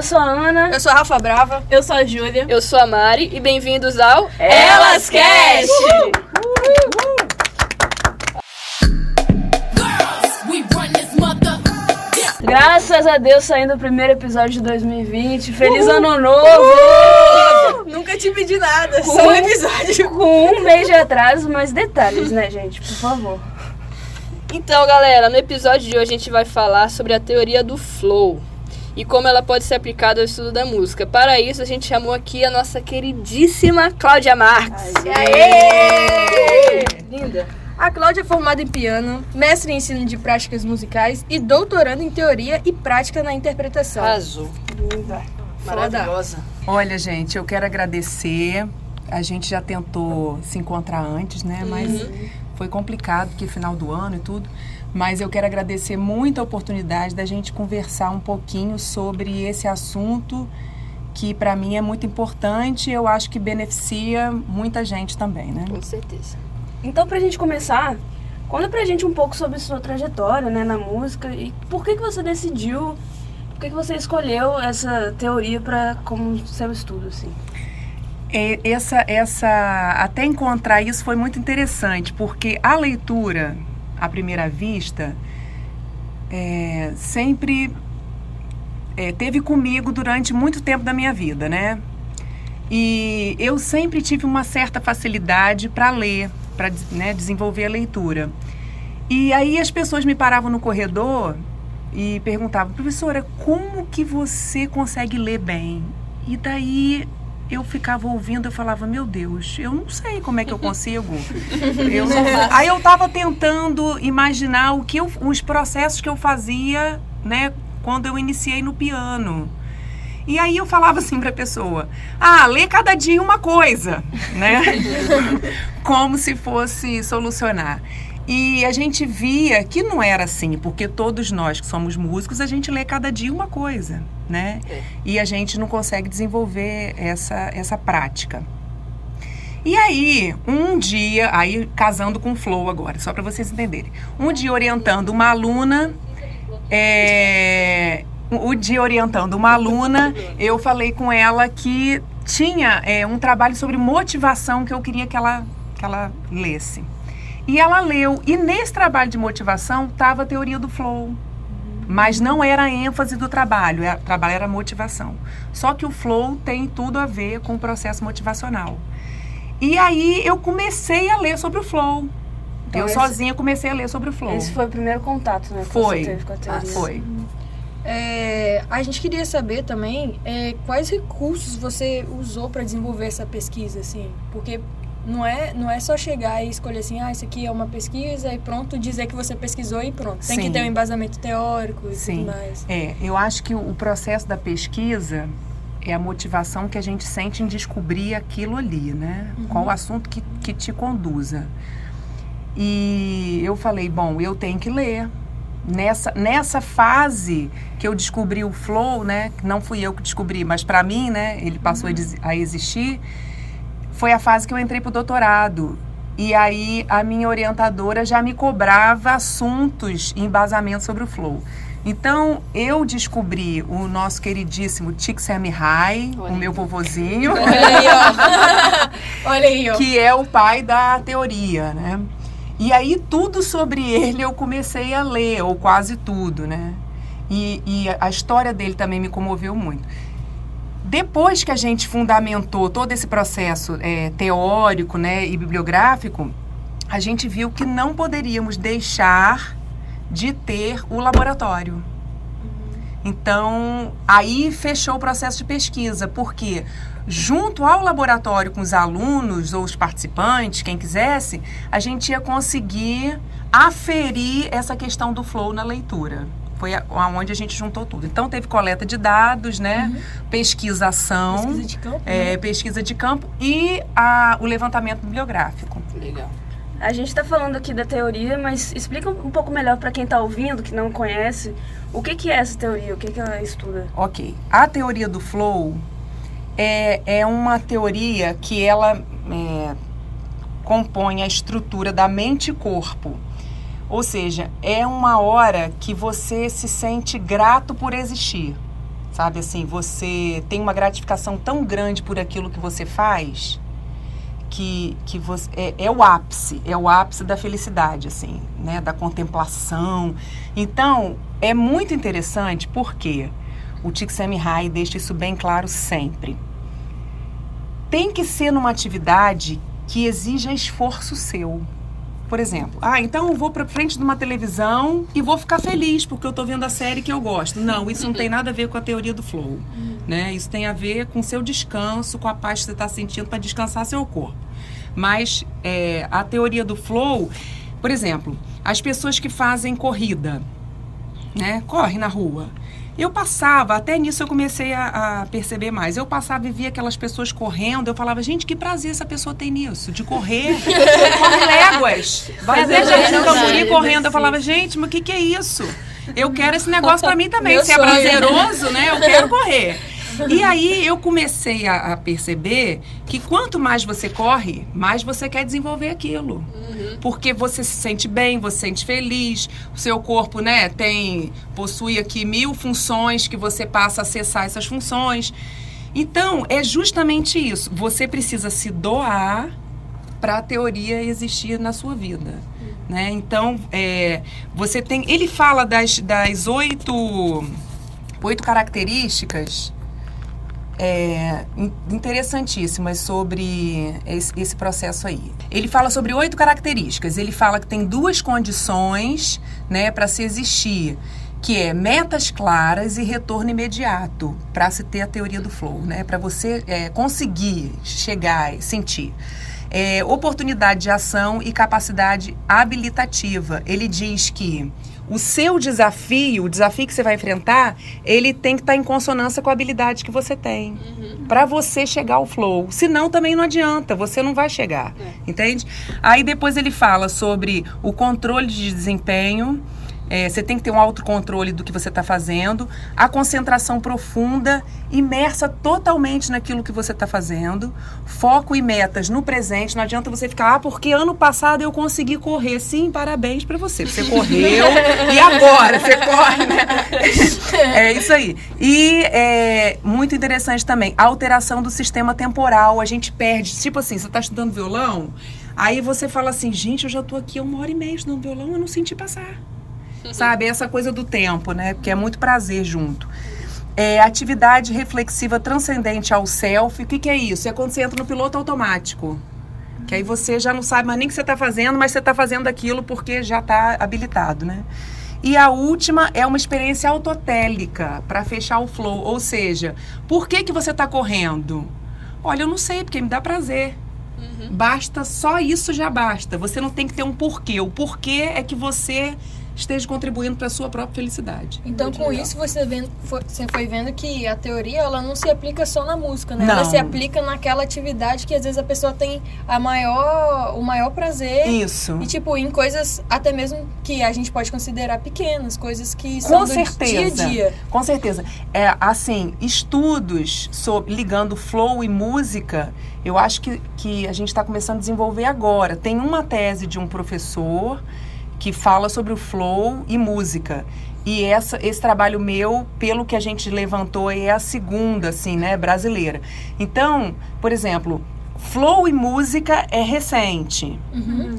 Eu sou a Ana. Eu sou a Rafa Brava. Eu sou a Júlia. Eu sou a Mari e bem-vindos ao Elas Cast! Graças a Deus saindo o primeiro episódio de 2020. Feliz ano novo! Nunca te pedi nada, Com- só um episódio. Com um mês de atraso, mas detalhes, né, gente? Por favor. Então, galera, no episódio de hoje a gente vai falar sobre a teoria do flow e como ela pode ser aplicada ao estudo da música. Para isso, a gente chamou aqui a nossa queridíssima Cláudia Marques. Aê! Linda. A Cláudia é formada em piano, mestre em ensino de práticas musicais e doutoranda em teoria e prática na interpretação. Arrasou. Linda. Maravilhosa. Olha, gente, eu quero agradecer. A gente já tentou se encontrar antes, né? Mas foi complicado, porque final do ano e tudo. Mas eu quero agradecer muito a oportunidade da gente conversar um pouquinho sobre esse assunto que para mim é muito importante. e Eu acho que beneficia muita gente também, né? Com certeza. Então, pra gente começar, conta pra gente um pouco sobre sua trajetória, né, na música e por que que você decidiu, por que que você escolheu essa teoria para como seu estudo, assim? Essa, essa, até encontrar isso foi muito interessante, porque a leitura, à primeira vista, é, sempre é, teve comigo durante muito tempo da minha vida, né? E eu sempre tive uma certa facilidade para ler, para né, desenvolver a leitura. E aí as pessoas me paravam no corredor e perguntavam, professora, como que você consegue ler bem? E daí eu ficava ouvindo, eu falava, meu Deus, eu não sei como é que eu consigo. Eu não- Aí eu estava tentando imaginar o que eu- os processos que eu fazia, né, quando eu iniciei no piano. E aí eu falava assim para a pessoa: "Ah, lê cada dia uma coisa", né? Como se fosse solucionar. E a gente via que não era assim, porque todos nós que somos músicos, a gente lê cada dia uma coisa, né? É. E a gente não consegue desenvolver essa, essa prática. E aí, um dia, aí casando com o flow agora, só para vocês entenderem. Um dia orientando uma aluna, é, o dia orientando uma aluna, eu falei com ela que tinha é, um trabalho sobre motivação que eu queria que ela, que ela lesse. E ela leu. E nesse trabalho de motivação estava a teoria do flow. Mas não era a ênfase do trabalho, é- o trabalho era a motivação. Só que o flow tem tudo a ver com o processo motivacional. E aí eu comecei a ler sobre o flow. Então eu esse- sozinha comecei a ler sobre o flow. Esse foi o primeiro contato, né, que Foi. você teve com a teoria. Foi. É, a gente queria saber também é, quais recursos você usou para desenvolver essa pesquisa, assim, porque não é, não é só chegar e escolher assim, ah, isso aqui é uma pesquisa e pronto, dizer que você pesquisou e pronto. Tem que Sim. ter um embasamento teórico e Sim. tudo mais. É, eu acho que o processo da pesquisa é a motivação que a gente sente em descobrir aquilo ali, né? Qual o assunto que, que te conduza. E eu falei, bom, eu tenho que ler. Nessa, nessa fase que eu descobri o flow, né? que Não fui eu que descobri, mas para mim, né? Ele passou des- a existir. Foi a fase que eu entrei pro doutorado. E aí a minha orientadora já me cobrava assuntos e embasamento sobre o flow. Então eu descobri o nosso queridíssimo Csikszentmihalyi, o meu vovozinho, Olha aí, ó. Olha aí, ó. que é o pai da teoria, né? E aí tudo sobre ele eu comecei a ler, ou quase tudo, né? E, e a história dele também me comoveu muito. Depois que a gente fundamentou todo esse processo é, teórico né, e bibliográfico, a gente viu que não poderíamos deixar de ter o laboratório. Então, aí fechou o processo de pesquisa, porque junto ao laboratório com os alunos ou os participantes, quem quisesse, a gente ia conseguir aferir essa questão do flow na leitura. Foi a- aonde a gente juntou tudo. Então, teve coleta de dados, né? Pesquisação, Pesquisa de campo. é, né? pesquisa de campo e a- o levantamento bibliográfico. Legal. A gente tá falando aqui da teoria, mas explica um pouco melhor para quem tá ouvindo, que não conhece, o que que é essa teoria, o que que ela estuda. Ok. A teoria do flow é, é uma teoria que ela é, compõe a estrutura da mente e corpo. Ou seja, é uma hora que você se sente grato por existir. Sabe assim, você tem uma gratificação tão grande por aquilo que você faz que, que você, é, é, o ápice, é o ápice da felicidade, assim, né? Da contemplação. Então, é muito interessante porque o Csikszentmihalyi deixa isso bem claro sempre. Tem que ser numa atividade que exija esforço seu. Por exemplo, ah, então eu vou para frente de uma televisão e vou ficar feliz porque eu estou vendo a série que eu gosto. Não, isso não tem nada a ver com a teoria do flow. Né? Isso tem a ver com o seu descanso, com a paz que você está sentindo para descansar seu corpo. Mas é, a teoria do flow, por exemplo, as pessoas que fazem corrida, né? Corre na rua. Eu passava, até nisso eu comecei a, a, perceber mais. Eu passava e via aquelas pessoas correndo, eu falava, gente, que prazer essa pessoa tem nisso, de correr, corre léguas. Vai gente no Camburi correndo. Eu falava, gente, mas o que, que é isso? Eu quero esse negócio para mim também. Se é prazeroso, né? Eu quero correr. E aí eu comecei a, a, perceber que quanto mais você corre, mais você quer desenvolver aquilo. Uhum. Porque você se sente bem, você se sente feliz, o seu corpo, né, tem possui aqui mil funções que você passa a acessar essas funções. Então, é justamente isso. Você precisa se doar para a teoria existir na sua vida. Uhum. Né? Então, é, você tem. Ele fala das, das oito, oito características é, interessantíssimas sobre esse, esse, processo aí. Ele fala sobre oito características. Ele fala que tem duas condições né, para se existir, que é metas claras e retorno imediato, para se ter a teoria do flow, né, para você é, conseguir chegar e sentir. É, oportunidade de ação e capacidade habilitativa. Ele diz que o seu desafio, o desafio que você vai enfrentar, ele tem que estar tá em consonância com a habilidade que você tem. Uhum. Para você chegar ao flow. Senão também não adianta, você não vai chegar. É. Entende? Aí depois ele fala sobre o controle de desempenho é, você tem que ter um autocontrole do que você está fazendo, a concentração profunda, imersa totalmente naquilo que você está fazendo, foco e metas no presente. Não adianta você ficar, ah, porque ano passado eu consegui correr. Sim, parabéns para você. Você correu e agora você corre, né? É isso aí. E é muito interessante também, a alteração do sistema temporal. A gente perde, tipo assim, você está estudando violão, aí você fala assim, gente, eu já estou aqui uma hora e meia estudando violão, eu não senti passar. Sabe? Essa coisa do tempo, né? Porque é muito prazer junto. É, atividade reflexiva transcendente ao self. O que, que é isso? É quando você entra no piloto automático. Que aí você já não sabe mais nem o que você está fazendo, mas você está fazendo aquilo porque já está habilitado, né? E a última é uma experiência autotélica para fechar o flow. Ou seja, por que, que você está correndo? Olha, eu não sei, porque me dá prazer. Uhum. Basta, só isso já basta. Você não tem que ter um porquê. O porquê é que você esteja contribuindo para a sua própria felicidade. Então, Muito com legal. isso, você, vendo, você foi vendo que a teoria ela não se aplica só na música, né? Não. Ela se aplica naquela atividade que às vezes a pessoa tem a maior, o maior prazer. Isso. E, tipo, em coisas até mesmo que a gente pode considerar pequenas, coisas que são com do certeza. dia a dia. Com certeza. É, assim, estudos sobre, ligando flow e música, eu acho que, que a gente está começando a desenvolver agora. Tem uma tese de um professor que fala sobre o flow e música. E essa, esse trabalho meu, pelo que a gente levantou, é a segunda, assim, né, brasileira. Então, por exemplo, flow e música é recente. Uhum.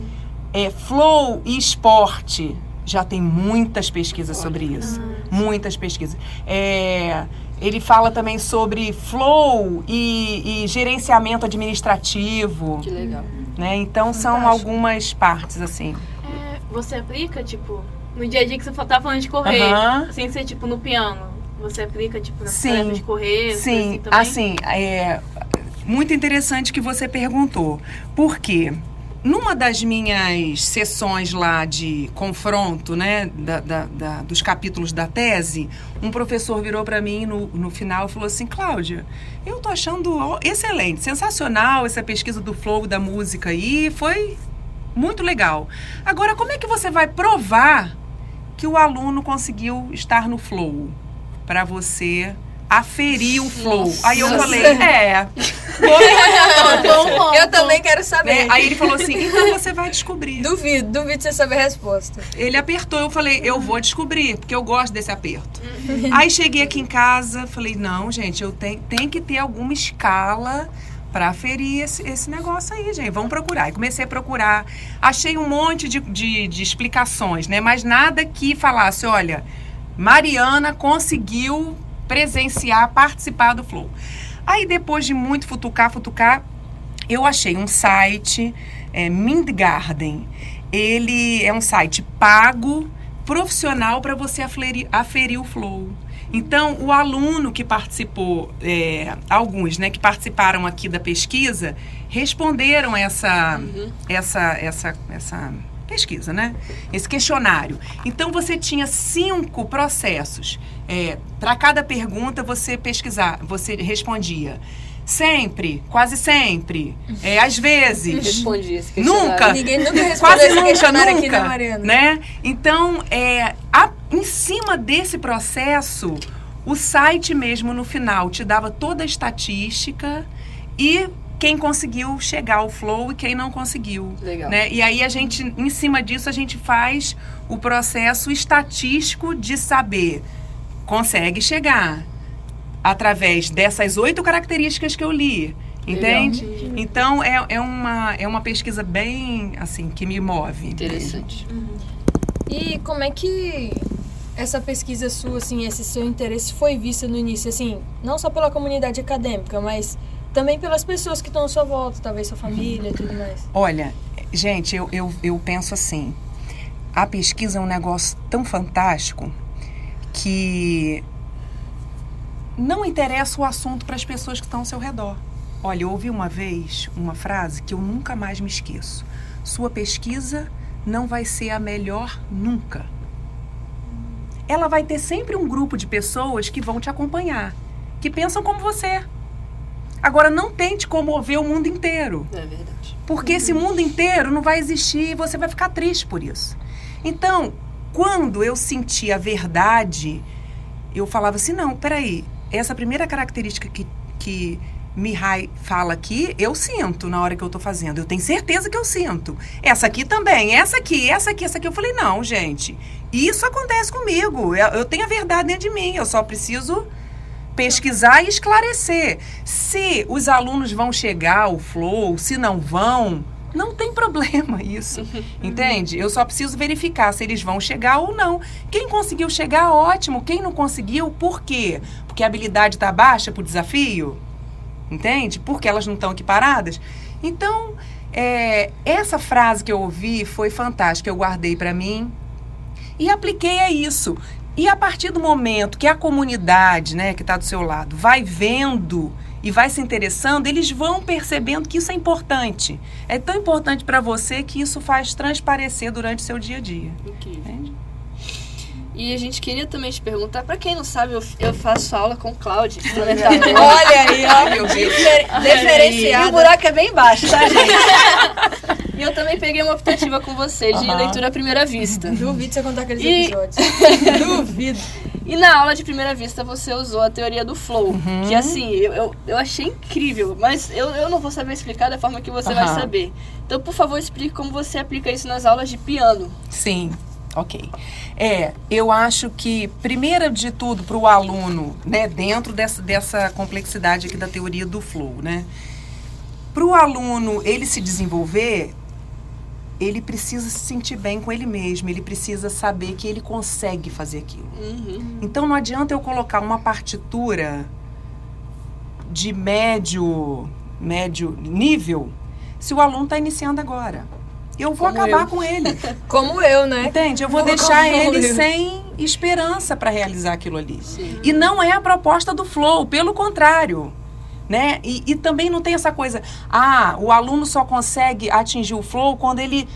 É, flow e esporte já tem muitas pesquisas sobre isso. Muitas pesquisas. É, ele fala também sobre flow e, e, gerenciamento administrativo. Que legal. Né? Então, Fantástico. são algumas partes, assim você aplica, tipo, no dia a dia que você tá falando de correr, uhum. sem ser, tipo, no piano? Você aplica, tipo, na sim, de correr? Sim, assim, assim, é muito interessante que você perguntou. Por quê? Numa das minhas sessões lá de confronto, né, da, da, da dos capítulos da tese, um professor virou para mim no, no final e falou assim: Cláudia, eu tô achando excelente, sensacional essa pesquisa do flow da música aí, foi muito legal. Agora, como é que você vai provar que o aluno conseguiu estar no flow para você aferir o flow. Aí eu Nossa. falei, é. Eu também quero saber. né? Aí ele falou assim, então você vai descobrir. Duvido, duvido você saber a resposta. Ele apertou, eu falei, eu vou descobrir, porque eu gosto desse aperto. Aí cheguei aqui em casa, falei, não, gente, eu tenho, tem que ter alguma escala para aferir esse, esse negócio aí, gente. Vamos procurar. E comecei a procurar. Achei um monte de, de, de explicações, né? Mas nada que falasse, olha, Mariana conseguiu presenciar, participar do Flow. Aí depois de muito futucar, futucar, eu achei um site, é, Mindgarden. Ele é um site pago, profissional para você aferir, aferir o flow. Então, o aluno que participou, é, alguns né, que participaram aqui da pesquisa, responderam essa, essa, essa, essa pesquisa, né? Esse questionário. Então, você tinha cinco processos. para cada pergunta, você pesquisar, você respondia. Sempre, quase sempre, é, às vezes. Respondi esse questionário. Nunca. Ninguém nunca respondeu Quase esse nunca, questionário nunca, aqui, né, Mariana? né? Então, é, a- em cima desse processo, o site mesmo no final te dava toda a estatística e quem conseguiu chegar ao flow e quem não conseguiu. Legal. Né? E aí a gente, em cima disso, a gente faz o processo estatístico de saber consegue chegar através dessas oito características que eu li. Entende? Então é, é, uma, é uma pesquisa bem assim que me move. Interessante. E como é que essa pesquisa sua, assim, esse seu interesse foi vista no início, assim, não só pela comunidade acadêmica, mas também pelas pessoas que estão à sua volta, talvez sua família e tudo mais. Olha, gente, eu, eu, eu penso assim: a pesquisa é um negócio tão fantástico que não interessa o assunto para as pessoas que estão ao seu redor. Olha, eu ouvi uma vez uma frase que eu nunca mais me esqueço: sua pesquisa não vai ser a melhor nunca. Ela vai ter sempre um grupo de pessoas que vão te acompanhar, que pensam como você. Agora, não tente comover o mundo inteiro. É verdade. Porque esse mundo inteiro não vai existir e você vai ficar triste por isso. Então, quando eu senti a verdade, eu falava assim: não, peraí, essa primeira característica que, que Mihai fala aqui, eu sinto na hora que eu tô fazendo. Eu tenho certeza que eu sinto. Essa aqui também, essa aqui, essa aqui, essa aqui. Eu falei: não, gente, isso acontece comigo. Eu, eu tenho a verdade dentro de mim, eu só preciso pesquisar e esclarecer. Se os alunos vão chegar ao flow, se não vão, não tem problema isso. Entende? Eu só preciso verificar se eles vão chegar ou não. Quem conseguiu chegar, ótimo. Quem não conseguiu, por quê? Porque a habilidade está baixa para o desafio? Entende? Porque elas não estão equiparadas? Então, é, essa frase que eu ouvi foi fantástica. Eu guardei para mim e apliquei a isso. E a partir do momento que a comunidade, né, que está do seu lado, vai vendo e vai se interessando, eles vão percebendo que isso é importante. É tão importante para você que isso faz transparecer durante o seu dia a dia. Incrível. Entende? E a gente queria também te perguntar, pra quem não sabe, eu, eu faço aula com Cláudia. Olha aí, ó. Ai, meu Deus. Difer- E o buraco é bem baixo, tá, gente? e eu também peguei uma optativa com você de leitura à primeira vista. Duvido você contar aqueles E- episódios. Duvido. E na aula de primeira vista você usou a teoria do flow. Uhum. Que assim, eu, eu, eu achei incrível, mas eu, eu não vou saber explicar da forma que você vai Aham. saber. Então, por favor, explique como você aplica isso nas aulas de piano. Sim, ok. É, eu acho que, primeiro de tudo, para o aluno, né, dentro dessa, dessa complexidade aqui da teoria do flow, né? Para o aluno ele se desenvolver, ele precisa se sentir bem com ele mesmo, ele precisa saber que ele consegue fazer aquilo. Uhum. Então não adianta eu colocar uma partitura de médio, médio nível se o aluno está iniciando agora. Eu vou Como acabar eu. com ele. Como eu, né? Entende? Eu vou Vou deixar ele eu. sem esperança para realizar aquilo ali. Sim. E não é a proposta do flow, pelo contrário. Né? E, e também não tem essa coisa, ah, o aluno só consegue atingir o flow quando ele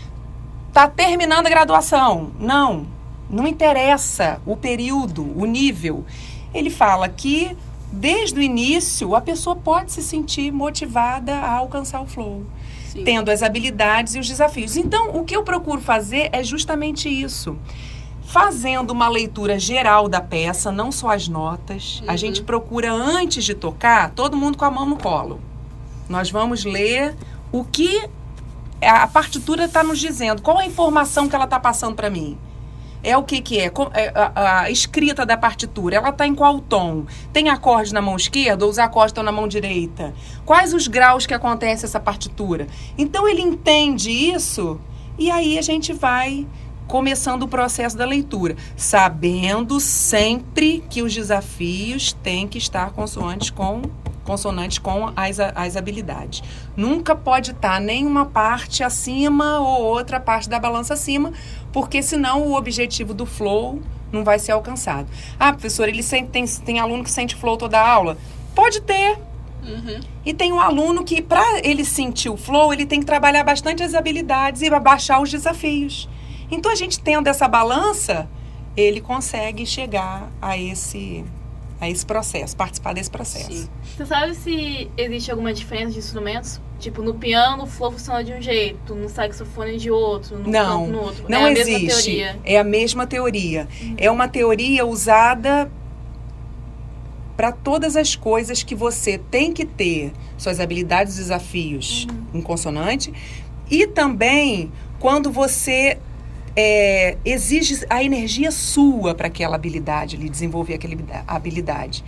está terminando a graduação. Não, não interessa o período, o nível. Ele fala que desde o início a pessoa pode se sentir motivada a alcançar o flow Sim. tendo as habilidades e os desafios. Então, o que eu procuro fazer é justamente isso. fazendo uma leitura geral da peça, não só as notas. A Uhum. gente procura, antes de tocar, todo mundo com a mão no colo. Nós vamos ler o que a partitura está nos dizendo, qual a informação que ela está passando para mim. É o que que é? É a, a escrita da partitura, ela está em qual tom? Tem acorde na mão esquerda ou os acordes estão na mão direita? Quais os graus que acontece essa partitura? Então ele entende isso e aí a gente vai começando o processo da leitura, sabendo sempre que os desafios têm que estar consoantes com consonantes com as, as habilidades. Nunca pode estar nenhuma parte acima ou outra parte da balança acima, porque senão o objetivo do flow não vai ser alcançado. Ah, professor, ele sente, tem, tem aluno que sente flow toda a aula? Pode ter. Uhum. E tem um aluno que, para ele sentir o flow, ele tem que trabalhar bastante as habilidades e abaixar os desafios. Então, a gente tendo essa balança, ele consegue chegar a esse, a esse processo, participar desse processo. Sim. Você sabe se existe alguma diferença de instrumentos? Tipo, no piano o flow funciona de um jeito, no saxofone de outro, no Não, canto no outro. Não é a existe. mesma teoria. É a mesma teoria. É uma teoria usada para todas as coisas que você tem que ter, suas habilidades e desafios em consonante, e também quando você é, exige a energia sua para aquela habilidade, ali, desenvolver aquela habilidade.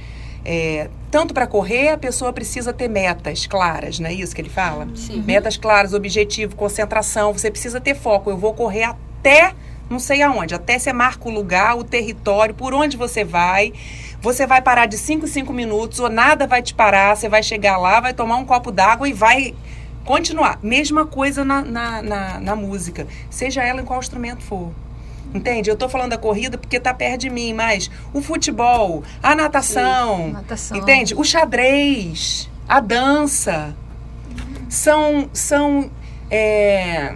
É, tanto para correr, a pessoa precisa ter metas claras, não é isso que ele fala? Sim. Metas claras, objetivo, concentração. Você precisa ter foco. Eu vou correr até não sei aonde, até você marca o lugar, o território, por onde você vai. Você vai parar de 5 em 5 minutos, ou nada vai te parar. Você vai chegar lá, vai tomar um copo d'água e vai continuar. Mesma coisa na, na, na, na música, seja ela em qual instrumento for. Entende? Eu tô falando da corrida porque tá perto de mim, mas o futebol, a natação, Natação. entende? O xadrez, a dança, são, são é,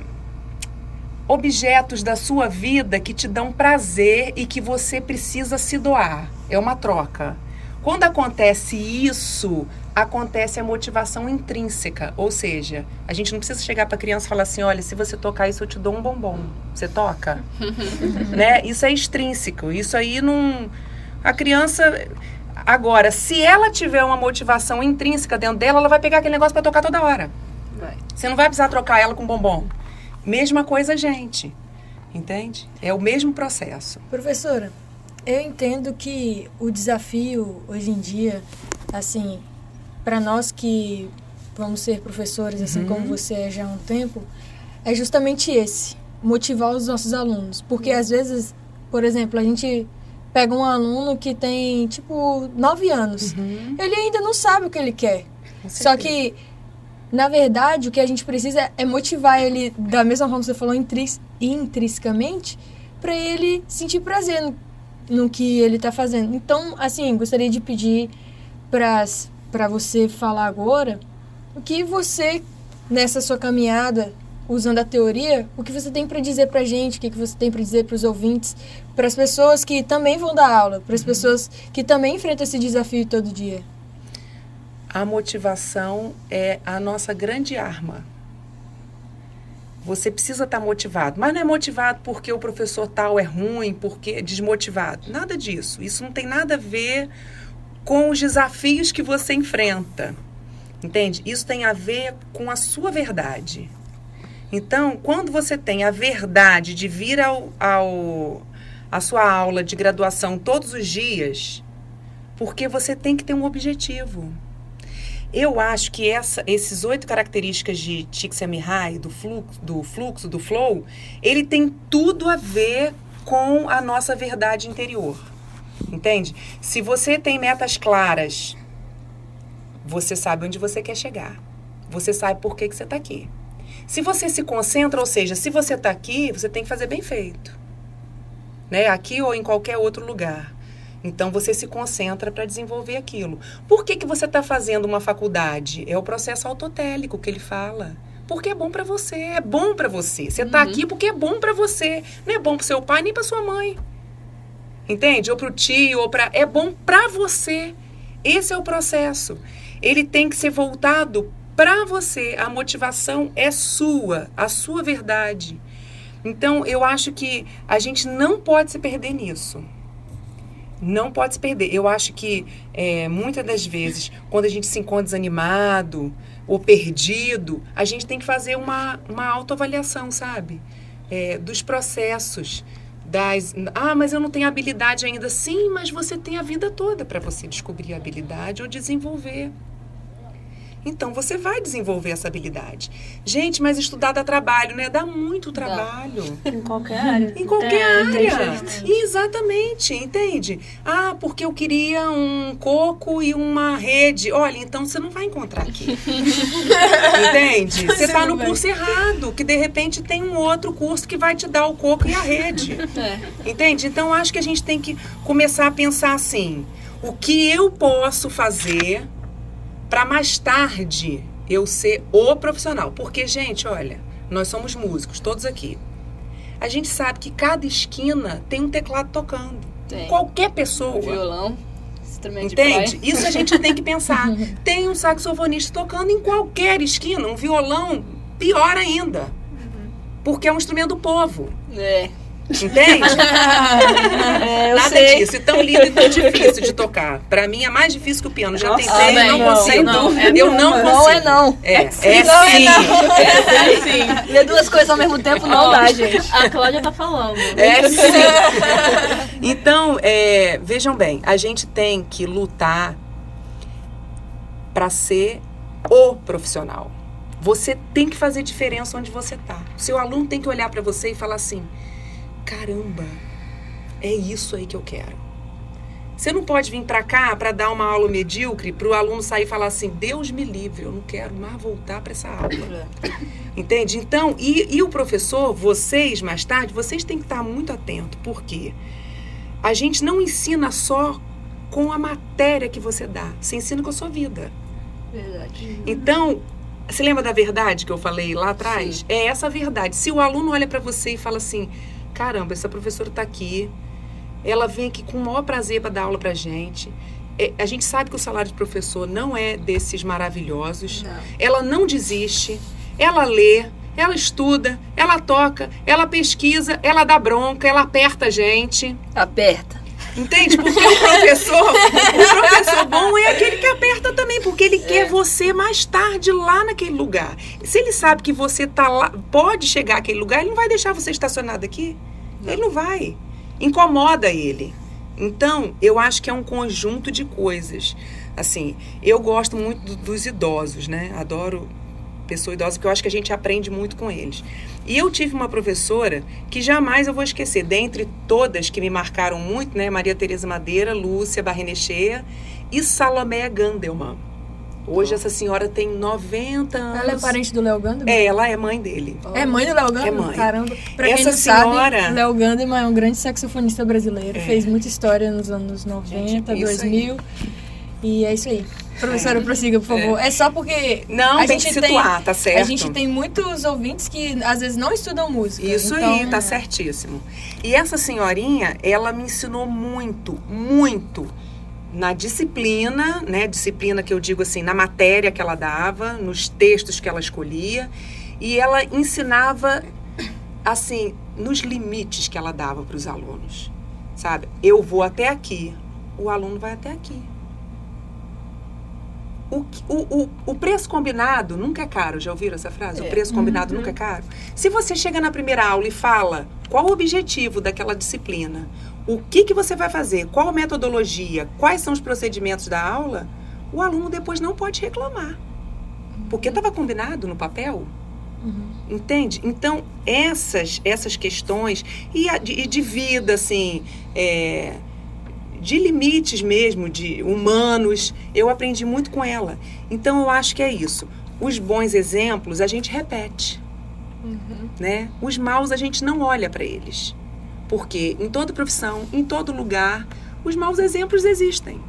objetos da sua vida que te dão prazer e que você precisa se doar. É uma troca. Quando acontece isso, acontece a motivação intrínseca. Ou seja, a gente não precisa chegar para a criança e falar assim: olha, se você tocar isso, eu te dou um bombom. Você toca? né? Isso é extrínseco. Isso aí não. A criança. Agora, se ela tiver uma motivação intrínseca dentro dela, ela vai pegar aquele negócio para tocar toda hora. Vai. Você não vai precisar trocar ela com bombom. Mesma coisa, gente. Entende? É o mesmo processo. Professora, eu entendo que o desafio hoje em dia, assim, para nós que vamos ser professores, assim como você é já há um tempo, é justamente esse, motivar os nossos alunos. Porque às vezes, por exemplo, a gente pega um aluno que tem, tipo, nove anos. Ele ainda não sabe o que ele quer. Só que, na verdade, o que a gente precisa é motivar ele, da mesma forma que você falou, intris intrinsecamente, para ele sentir prazer no, no que ele está fazendo. Então, assim, gostaria de pedir para você falar agora o que você, nessa sua caminhada, usando a teoria, o que você tem para dizer para gente, o que, que você tem para dizer para os ouvintes, para as pessoas que também vão dar aula, para as pessoas que também enfrentam esse desafio todo dia. A motivação é a nossa grande arma. Você precisa estar motivado, mas não é motivado porque o professor tal é ruim, porque é desmotivado. Nada disso. Isso não tem nada a ver com os desafios que você enfrenta. Entende? Isso tem a ver com a sua verdade. Então, quando você tem a verdade de vir ao, ao a sua aula de graduação todos os dias, porque você tem que ter um objetivo. Eu acho que essa, esses oito características de Csikszentmihalyi, do fluxo, do fluxo, do flow, ele tem tudo a ver com a nossa verdade interior. Entende? Se você tem metas claras, você sabe onde você quer chegar. Você sabe por que, que você está aqui. Se você se concentra, ou seja, se você está aqui, você tem que fazer bem feito. Né? Aqui ou em qualquer outro lugar. Então você se concentra para desenvolver aquilo. Por que, que você está fazendo uma faculdade? É o processo autotélico que ele fala. Porque é bom para você, é bom para você. Você está aqui porque é bom para você. Não é bom para seu pai nem para sua mãe. Entende? Ou para o tio, ou para. É bom para você. Esse é o processo. Ele tem que ser voltado para você. A motivação é sua, a sua verdade. Então, eu acho que a gente não pode se perder nisso. Não pode se perder. Eu acho que é, muitas das vezes, quando a gente se encontra desanimado ou perdido, a gente tem que fazer uma, uma autoavaliação, sabe? É, dos processos. Das, ah, mas eu não tenho habilidade ainda. Sim, mas você tem a vida toda para você descobrir a habilidade ou desenvolver. Então você vai desenvolver essa habilidade. Gente, mas estudar dá trabalho, né? Dá muito trabalho. Em qualquer área. Em qualquer É, área. Exatamente, entende? Ah, porque eu queria um coco e uma rede. Olha, então você não vai encontrar aqui. entende? Você está no curso errado, que de repente tem um outro curso que vai te dar o coco e a rede. É. Entende? Então acho que a gente tem que começar a pensar assim: o que eu posso fazer para mais tarde eu ser o profissional? Porque, gente, olha, nós somos músicos, todos aqui. A gente sabe que cada esquina tem um teclado tocando. Tem. Qualquer pessoa. Violão, instrumento Entende? Isso a gente tem que pensar. Tem um saxofonista tocando em qualquer esquina, um violão, pior ainda. Porque é um instrumento do povo. É. Entende? É, eu Nada sei. disso. E tão lindo e tão difícil de tocar. Pra mim é mais difícil que o piano. Já Nossa, tentei, bem, não não, consigo. não, é eu não consigo. Não é não. É, é, sim, não é sim. não. Sim. Ler duas coisas ao mesmo tempo não dá, gente. A Cláudia tá falando. É sim. Então, é, vejam bem, a gente tem que lutar para ser o profissional. Você tem que fazer diferença onde você tá. Seu aluno tem que olhar para você e falar assim: caramba, é isso aí que eu quero. Você não pode vir para cá para dar uma aula medíocre para o aluno sair e falar assim: Deus me livre, eu não quero mais voltar para essa aula. Entende? Então, e, e o professor, vocês mais tarde, vocês têm que estar muito atentos, porque a gente não ensina só com a matéria que você dá, você ensina com a sua vida. Verdade. Então, você lembra da verdade que eu falei lá atrás? É essa a verdade. Se o aluno olha para você e fala assim: caramba, essa professora está aqui, ela vem aqui com o maior prazer para dar aula para gente. É, a gente sabe que o salário de professor não é desses maravilhosos. Não. Ela não desiste, ela lê, ela estuda, ela toca, ela pesquisa, ela dá bronca, ela aperta a gente. Aperta. Entende? Porque o professor, o professor bom é aquele que aperta também, porque ele quer você mais tarde lá naquele lugar. Se ele sabe que você tá lá, pode chegar àquele lugar, ele não vai deixar você estacionado aqui. Ele não vai. Incomoda ele. Então, eu acho que é um conjunto de coisas. Assim, eu gosto muito do- dos idosos, né? Adoro pessoa idosa, porque eu acho que a gente aprende muito com eles. E eu tive uma professora que jamais eu vou esquecer, dentre todas que me marcaram muito, né? Maria Tereza Madeira, Lúcia Barrenechea e Salomé Gandelman. Hoje essa senhora tem 90 anos. Ela é parente do Léo Gandeman? É, ela é mãe dele. É mãe do Léo Gandeman? É mãe. Caramba. Pra quem Essa não senhora- sabe, Léo Gandeman é um grande saxofonista brasileiro. É. Fez muita história nos anos 90, Gente, isso 2000. E é isso aí. Professora, prossiga, por favor. É, só porque Não, a tem gente que situar, tá certo? a gente tem muitos ouvintes que às vezes não estudam música. Isso então, aí, tá certíssimo. E essa senhorinha, ela me ensinou muito, muito na disciplina, né? Disciplina que eu digo assim, na matéria que ela dava, nos textos que ela escolhia. E ela ensinava, assim, nos limites que ela dava para os alunos. Sabe? Eu vou até aqui, o aluno vai até aqui. O, o, o, preço combinado nunca é caro, já ouviram essa frase? É. O preço combinado nunca é caro. Se você chega na primeira aula e fala qual o objetivo daquela disciplina, o que, que você vai fazer, qual a metodologia, quais são os procedimentos da aula, o aluno depois não pode reclamar. Porque estava combinado no papel. Entende? Então, essas, essas questões, e, de, de vida, assim, é, de limites mesmo, de humanos, eu aprendi muito com ela. Então, eu acho que é isso. Os bons exemplos a gente repete, né? Os maus a gente não olha para eles. Porque em toda profissão, em todo lugar, os maus exemplos existem.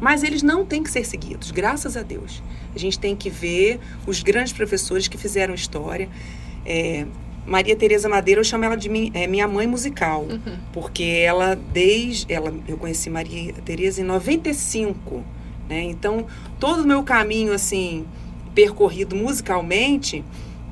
Mas eles não têm que ser seguidos, graças a Deus. A gente tem que ver os grandes professores que fizeram história. É, Maria Tereza Madeira, eu chamo ela de mi- é, minha mãe musical, porque ela desde ela eu conheci Maria Tereza em 95, né? Então, todo o meu caminho assim percorrido musicalmente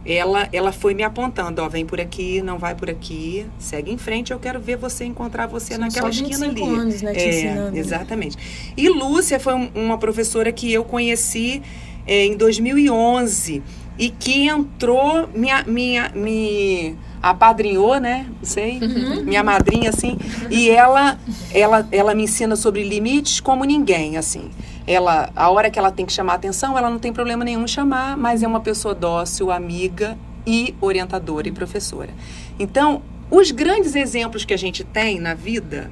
ela, ela foi me apontando, ó, vem por aqui, não vai por aqui, segue em frente, eu quero ver você encontrar você São naquela só esquina 25 ali. anos, né, É, ensinando, né? exatamente. E Lúcia foi um- uma professora que eu conheci é, em 2011 e que entrou, minha, minha, me apadrinhou, né? Não sei, Uhum. minha madrinha, assim, e ela, ela, ela me ensina sobre limites como ninguém, assim. Ela, a hora que ela tem que chamar atenção, ela não tem problema nenhum chamar, mas é uma pessoa dócil, amiga e orientadora e professora. Então, os grandes exemplos que a gente tem na vida,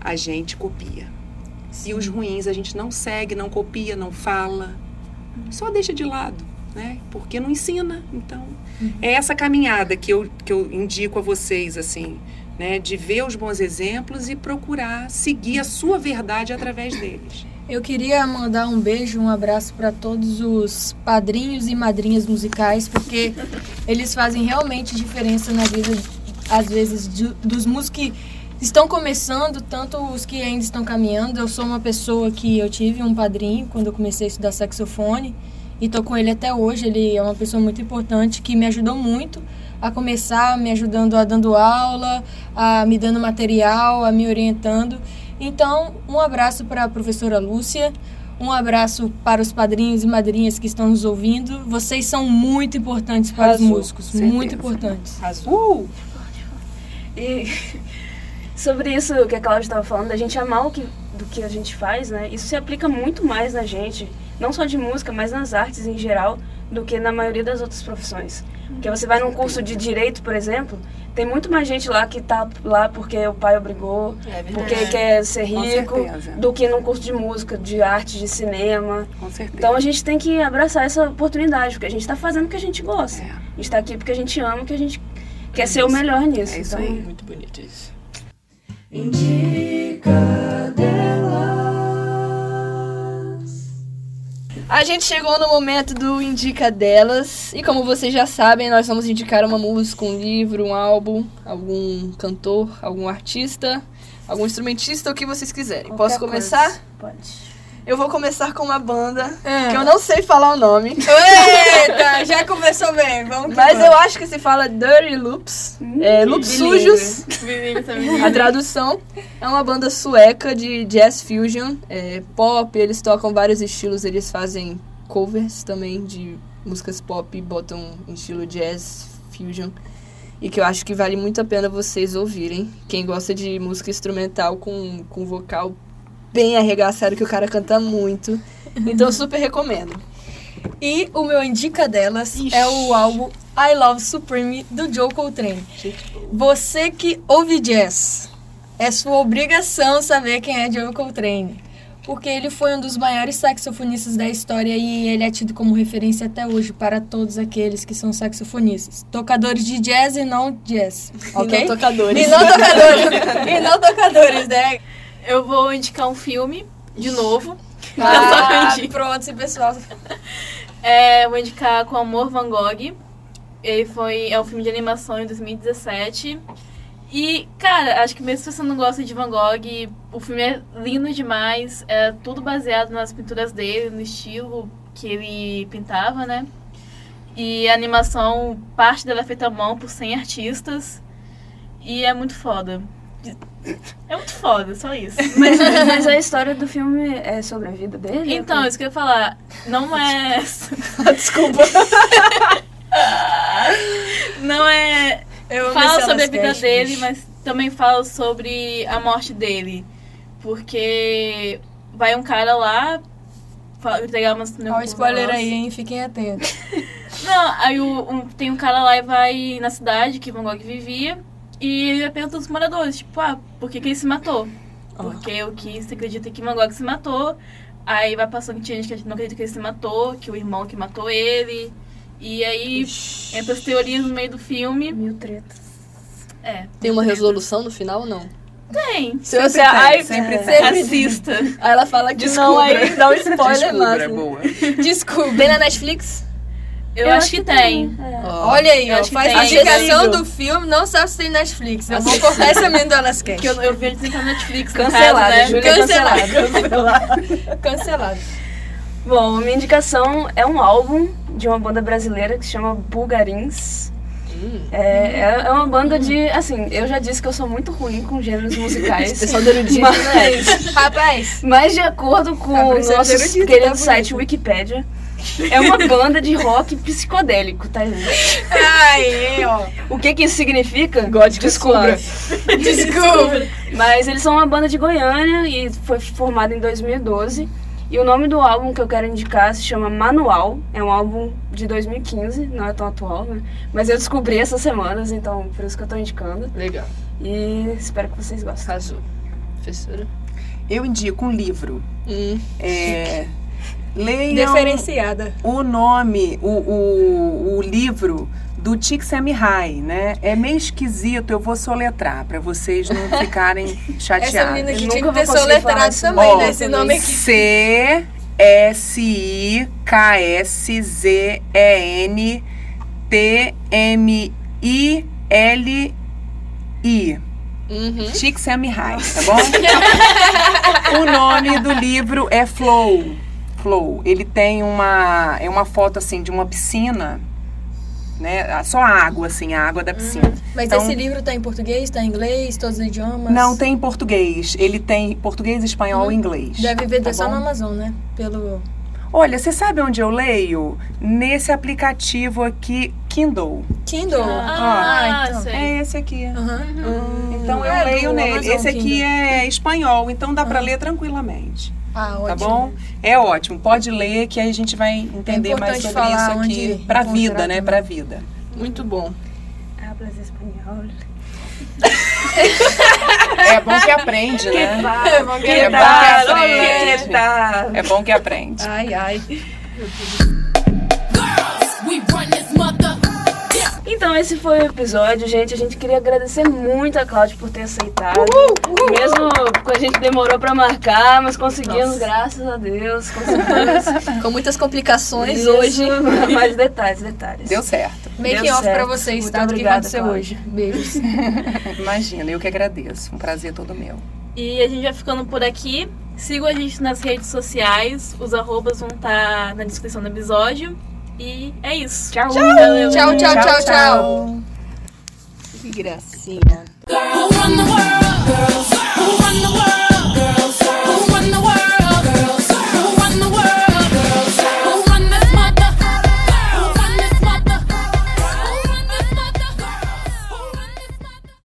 a gente copia. E os ruins a gente não segue, não copia, não fala. Só deixa de lado, né? Porque não ensina. Então, é essa caminhada que eu, que eu indico a vocês, assim, né? De ver os bons exemplos e procurar seguir a sua verdade através deles. Eu queria mandar um beijo, um abraço para todos os padrinhos e madrinhas musicais, porque eles fazem realmente diferença na vida, às vezes, de- dos músicos que estão começando, tanto os que ainda estão caminhando. Eu sou uma pessoa que eu tive um padrinho quando eu comecei a estudar saxofone e tô com ele até hoje. Ele é uma pessoa muito importante que me ajudou muito a começar, me ajudando a dando aula, a me dando material, a me orientando. Então, um abraço para a professora Lúcia, um abraço para os padrinhos e madrinhas que estão nos ouvindo. Vocês são muito importantes para Arrasou, os músicos, certeza. muito importantes. Uh! E sobre isso que a Cláudia estava falando, da gente amar o que, do que a gente faz, né? Isso se aplica muito mais na gente, não só de música, mas nas artes em geral, do que na maioria das outras profissões. Porque você vai num curso de direito, por exemplo, tem muito mais gente lá que tá lá porque o pai obrigou, É porque quer ser rico, do que num curso de música, de arte, de cinema. Com certeza. Então a gente tem que abraçar essa oportunidade, porque a gente está fazendo o que a gente gosta. É. A gente está aqui porque a gente ama, que a gente quer ser o melhor nisso. É isso então, aí. Muito bonito isso. A gente chegou no momento do Indica Delas. E como vocês já sabem, nós vamos indicar uma música, um livro, um álbum, algum cantor, algum artista, algum instrumentista, o que vocês quiserem. Posso qualquer começar? coisa. Pode. Eu vou começar com uma banda É. que eu não sei falar o nome. Eita, já começou bem, vamos Mas vamos. eu acho que se fala Dirty Loops. é, loops bilíngue. sujos. Vivi também. A tradução é uma banda sueca de jazz fusion, é, pop, eles tocam vários estilos, eles fazem covers também de músicas pop e botam em estilo jazz fusion. E que eu acho que vale muito a pena vocês ouvirem. Quem gosta de música instrumental com, com vocal bem arregaçado, que o cara canta muito. Então super recomendo. E o meu indica delas é o álbum I Love Supreme do Joe Coltrane. Você que ouve jazz, é sua obrigação saber quem é Joe Coltrane. Porque ele foi um dos maiores saxofonistas da história e ele é tido como referência até hoje para todos aqueles que são saxofonistas. Tocadores de jazz e não jazz, ok? E não tocadores. E não tocadores. e não tocadores, né? Eu vou indicar um filme, de novo. Ah, pronto, esse pessoal. É, vou indicar Com Amor Van Gogh. Ele foi, é um filme de animação em 2017. E, cara, acho que mesmo se você não gosta de Van Gogh, o filme é lindo demais. É tudo baseado nas pinturas dele, no estilo que ele pintava, né? E a animação, parte dela é feita à mão por 100 artistas. E é muito foda. É muito foda, só isso. Mas, mas a história do filme é sobre a vida dele? Então, isso que eu ia falar, não é. Desculpa. Não é. Eu Fala sobre a vida dele, mas também fala sobre a morte dele. Porque vai um cara lá entregar umas. Olha o spoiler aí, hein? Fiquem atentos. Não, aí o- um- tem um cara lá e vai na cidade que Van Gogh vivia. E ele pergunta aos moradores, tipo, ah, por que, que ele se matou? Porque o que se acredita que Van Gogh se matou. Aí vai passando que tinha gente que não acredita que ele se matou, que o irmão que matou ele. E aí entra as teorias no meio do filme. Mil tretas. É, Tem uma resolução no final ou não? tem. Se você, tem, ai, sempre sempre tem. Assista. Aí ela fala que Descubra. não, aí dá um spoiler Descubra, é máximo. boa. Desculpa. Tem na Netflix? Eu, acho que tem. Ó. Olha aí, Eu ó, acho que faz tem. a indicação do filme, não sabe se tem Netflix. Eu vou cortar essa minha do Alascast. Que eu, eu vi eles na Netflix. no Cancelada, caso, né? Júlia Cancelado. cancelada. Cancelado. Bom, minha indicação é um álbum de uma banda brasileira que se chama Bulgarins. É, é é uma banda de. Assim, eu já disse que eu sou muito ruim com gêneros musicais. Pessoal do erudito, mas, Rapaz, mas de acordo com Tá o nosso tá querido bonito. site Wikipedia, é uma banda de rock psicodélico, tá, gente? aí, ó. O que que isso significa? Gótico Descubra. Desculpa. Mas eles são uma banda de Goiânia e foi formada em 2012. E o nome do álbum que eu quero indicar se chama Manual. É um álbum de 2015, não é tão atual, né? Mas eu descobri essas semanas, então por isso que eu tô indicando. Legal. E espero que vocês gostem. Arrasou. Professora? Eu indico um livro. Hum. É, leiam Diferenciada. o nome, o, o, o livro do Csikszentmihalyi, né? É meio esquisito, eu vou soletrar para vocês não ficarem chateados. Essa menina Eu aqui nunca tinha que ter soletrado também, nome. né? Esse nome aqui. C S I K S Z E N T M I L I. Uhum. Csikszentmihalyi, tá bom? o nome do livro é Flow. Flow. Ele tem uma é uma foto assim de uma piscina, né? Só a água assim, a água da piscina. Mas Então- esse livro tá em português, tá em inglês, todos os idiomas? Não tem em português. Ele tem português, espanhol e inglês. Deve vender tá só bom? no Amazon, né? Pelo... Olha, você sabe onde eu leio? Nesse aplicativo aqui, Kindle. Kindle. Ah, então. sei. É esse aqui. Aham. Então eu É, leio nele. Amazon Esse aqui Kindle. é espanhol, então dá pra ler tranquilamente. Ah, ótimo. Tá bom? É ótimo. Pode ler que aí a gente vai entender mais importante sobre falar isso aqui encontrar vida, né? Pra vida. Muito bom. Hablas espanhol. É bom que aprende, né? É bom que É bom que aprende. É bom que aprende. Ai, ai. Então esse foi o episódio, gente. A gente queria agradecer muito a Cláudia por ter aceitado. Mesmo quando a gente demorou pra marcar, mas conseguimos, graças a Deus. Conseguimos. Com muitas complicações Isso. hoje. Mais detalhes, detalhes. Deu certo. Deu off pra certo. vocês, Muito tá? Do que obrigada, aconteceu Cláudia. hoje. Beijos. Imagina, eu que agradeço. Um prazer todo meu. E a gente vai ficando por aqui. Sigam a gente nas redes sociais. Os arrobas vão estar na descrição do episódio. E é isso. Tchau. Tchau, tchau, tchau, tchau. tchau. Que gracinha.